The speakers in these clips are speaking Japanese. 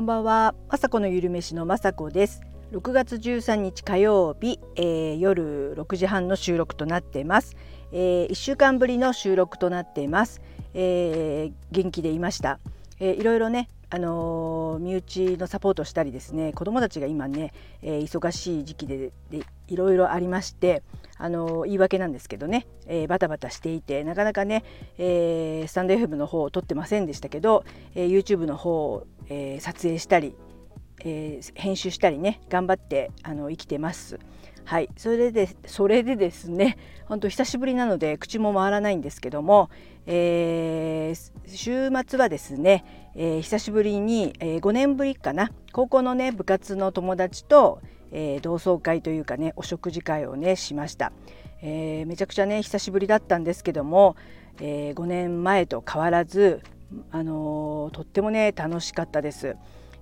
こんばんは、まさこのゆるめしのまさこです。6月13日火曜日、えー、夜6時半の収録となっています、えー、1週間ぶりの収録となっています、えー、元気でいました、えー、いろいろねあの身内のサポートしたりですね子どもたちが今ね、えー、忙しい時期ででいろいろありまして、あの言い訳なんですけどね、えー、バタバタしていてなかなかね、えー、スタンド FM の方を撮ってませんでしたけど、え YouTube の方を、え撮影したり、え編集したりね頑張ってあの生きてます。はい、それでそれでですね本当久しぶりなので口も回らないんですけども、えー、週末はですね、えー、久しぶりに、えー、5年ぶりかな高校のね部活の友達と、えー、同窓会というかねお食事会をねしました、えー、めちゃくちゃね久しぶりだったんですけども、えー、5年前と変わらず、あの、とってもね楽しかったです、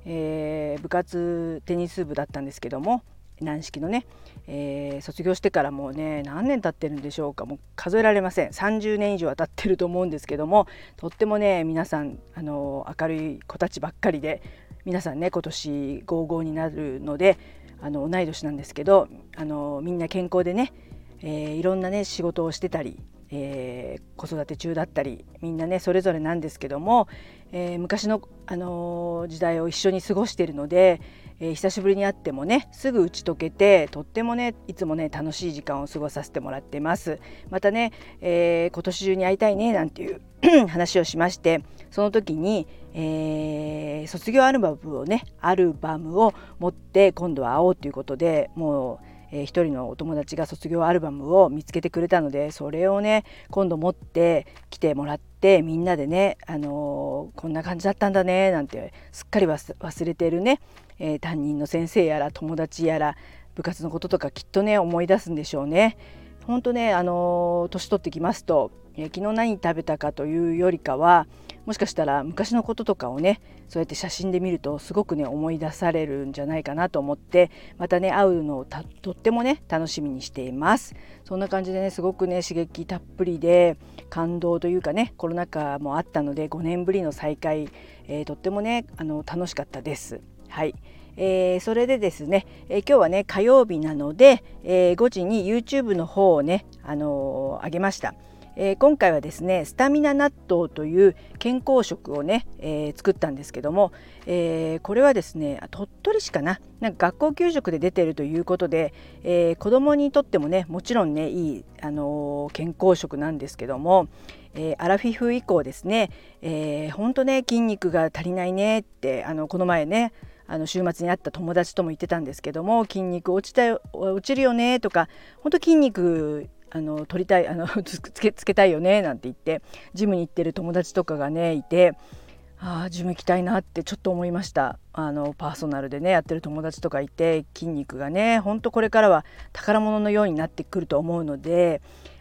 え、部活テニス部だったんですけども軟式のね、えー、卒業してからもうね何年経ってるんでしょうか。もう数えられません。30年以上は経ってると思うんですけどもとってもね皆さんあの明るい子たちばっかりで皆さんね今年55になるのであの同い年なんですけどあのみんな健康でね、えー、いろんなね仕事をしてたり、えー、子育て中だったりみんなねそれぞれなんですけども、えー、昔の、あの時代を一緒に過ごしているので、えー、久しぶりに会ってもねすぐ打ち解けてとってもねいつもね楽しい時間を過ごさせてもらってます。またね、えー、今年中に会いたいねなんていう 話をしましてその時に、えー、卒業アルバムをねアルバムを持って今度は会おうということでもうえー、人のお友達が卒業アルバムを見つけてくれたのでそれをね今度持って来てもらってみんなでね、あのー、こんな感じだったんだねなんてすっかり忘れてるね、えー、担任の先生やら友達やら部活のこととかきっとね思い出すんでしょうね。本当ねあの年取ってきますと、え昨日何食べたかというよりかはもしかしたら昔のこととかをねそうやって写真で見るとすごくね思い出されるんじゃないかなと思ってまたね会うのをとってもね楽しみにしています。そんな感じでねすごくね刺激たっぷりで感動というかねコロナ禍もあったので5年ぶりの再会、えー、とってもねあの楽しかったです。はい。えー、それでですね、えー、今日はね火曜日なので、えー、5時に YouTube の方をね、あの上げました。えー、今回はですねスタミナ納豆という健康食をね、えー、作ったんですけども、えー、これはですね鳥取市かななんか学校給食で出てるということで、えー、子どもにとってもねもちろんねいい、あの健康食なんですけども、えアラフィフ以降ですね、えー、ほんとね筋肉が足りないねってあのこの前ねあの週末に会った友達とも言ってたんですけども筋肉落ちた落ちるよねとか本当筋肉あの取りたい あのつけつけたいよねなんて言ってジムに行ってる友達とかがねいてああジム行きたいなってちょっと思いました。あのパーソナルでねやってる友達とかいて筋肉がねほんとこれからは宝物のようになってくると思うので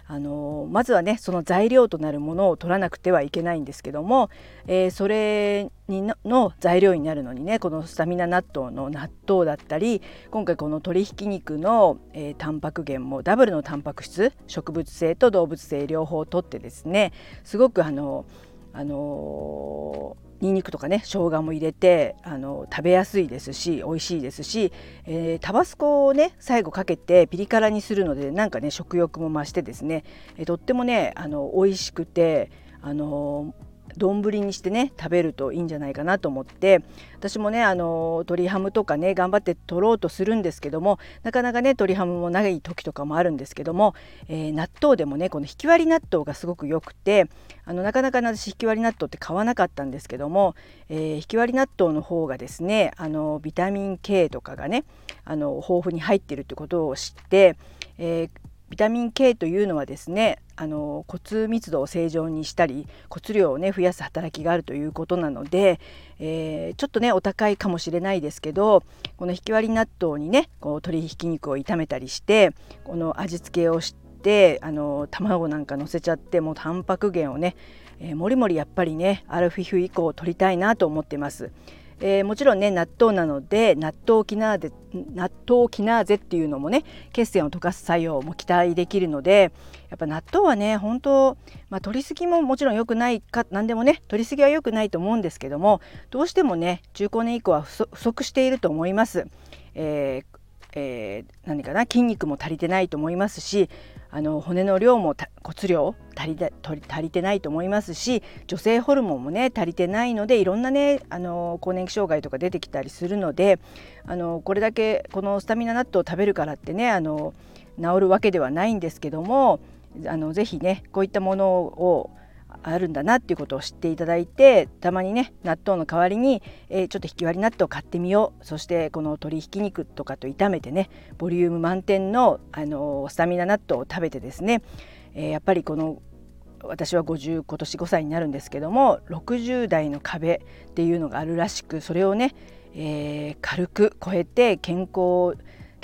あのまずはねその材料となるものを取らなくてはいけないんですけども、えー、それにの材料になるのにねこのスタミナ納豆の納豆だったり今回この鶏ひき肉の、えー、タンパク源もダブルのタンパク質植物性と動物性両方とってですねすごくあのあのにんにくとかね生姜も入れてあの食べやすいですし美味しいですし、えー、タバスコをね最後かけてピリ辛にするのでなんかね食欲も増してですね、えー、とってもねあの美味しくてあの丼にしてね食べるといいんじゃないかなと思って私もねあの鶏ハムとかね頑張って取ろうとするんですけどもなかなかね鶏ハムも長い時とかもあるんですけども、えー、納豆でもねこの引き割り納豆がすごく良くてあのなかなか、私引き割り納豆って買わなかったんですけども、えー、引き割り納豆の方がですねあのビタミン K とかがねあの豊富に入ってるってことを知って、えー、ビタミン K というのはですねあの骨密度を正常にしたり骨量をね増やす働きがあるということなので、えー、ちょっとねお高いかもしれないですけどこのひき割り納豆にねこう鶏ひき肉を炒めたりしてこの味付けをしてあの卵なんかのせちゃってもうタンパク源をね、えー、もりもりやっぱりねアルフィフ以降取りたいなと思ってます。えー、もちろんね納豆なので納豆キナーゼ納豆キナーゼっていうのもね血栓を溶かす作用も期待できるのでやっぱ納豆はね本当、まあ、取りすぎももちろん良くないか何でもね取りすぎは良くないと思うんですけどもどうしてもね中高年以降は不足していると思います。えーえー、何かな筋肉も足りてないと思いますしあの骨の量も骨量足り足りてないと思いますし女性ホルモンもね足りてないのでいろんなねあの更年期障害とか出てきたりするのであのこれだけこのスタミナ納豆を食べるからってねあの治るわけではないんですけどもあのぜひねこういったものをあるんだなっていうことを知っていただいてたまにね納豆の代わりに、えー、ちょっとひき割り納豆を買ってみよう。そしてこの鶏ひき肉とかと炒めてねボリューム満点の、あのー、スタミナ納豆を食べてですね、えー、やっぱりこの私は50今年5歳になるんですけども60代の壁っていうのがあるらしくそれをね、えー、軽く超えて健康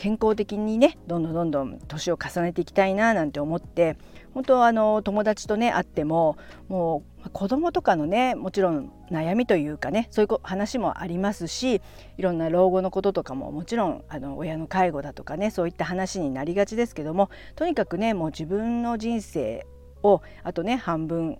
健康的にねどんどんどんどん年を重ねていきたいななんて思って本当あの友達とね会ってももう子供とかのねもちろん悩みというかねそういう話もありますしいろんな老後のこととかももちろんあの親の介護だとかねそういった話になりがちですけどもとにかくねもう自分の人生をあとね半分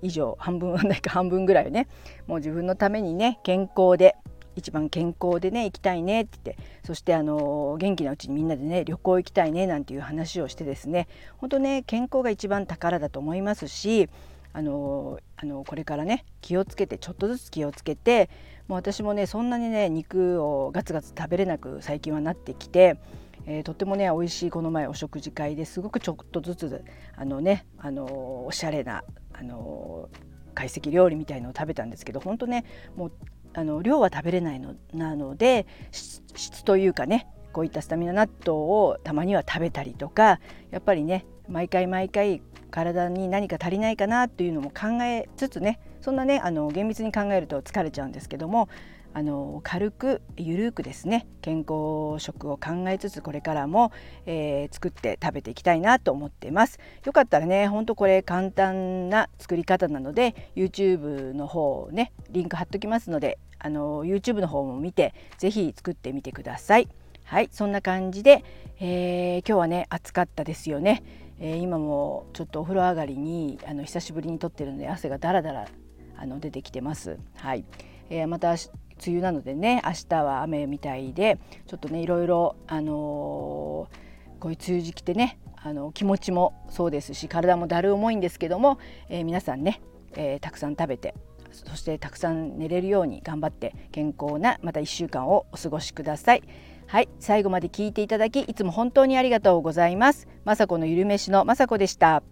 以上半分はないか半分ぐらいねもう自分のためにね健康で一番健康でね行きたいねって言って。そしてあの元気なうちにみんなでね旅行行きたいねなんていう話をしてですね。本当ね健康が一番宝だと思いますしあのあのこれからね気をつけてちょっとずつ気をつけてもう私もねそんなにね肉をガツガツ食べれなく最近はなってきて、えー、とってもね美味しいこの前お食事会ですごくちょっとずつあのねあのおしゃれなあの懐石料理みたいのを食べたんですけど本当ねもうあの量は食べれないのなので質というかねこういったスタミナ納豆をたまには食べたりとかやっぱりね毎回毎回体に何か足りないかなっていうのも考えつつねそんなねあの厳密に考えると疲れちゃうんですけどもあの軽くゆるくですね健康食を考えつつこれからも、えー、作って食べていきたいなと思ってます。よかったらねほんとこれ簡単な作り方なので YouTube の方をねリンク貼っときますのであの YouTube の方も見て是非作ってみてください。はいそんな感じで、えー、今日はね暑かったですよね、えー、今もちょっとお風呂上がりにあの久しぶりに撮ってるので汗がダラダラあの出てきてます。はい、えー、また梅雨なのでね明日は雨みたいでちょっとねいろいろあのー、こういう梅雨時期ってねあの気持ちもそうですし体もだる重いんですけども、えー、皆さんね、えー、たくさん食べてそしてたくさん寝れるように頑張って健康なまた1週間をお過ごしください。はい最後まで聞いていただきいつも本当にありがとうございます。雅子のゆるめしの雅子でした。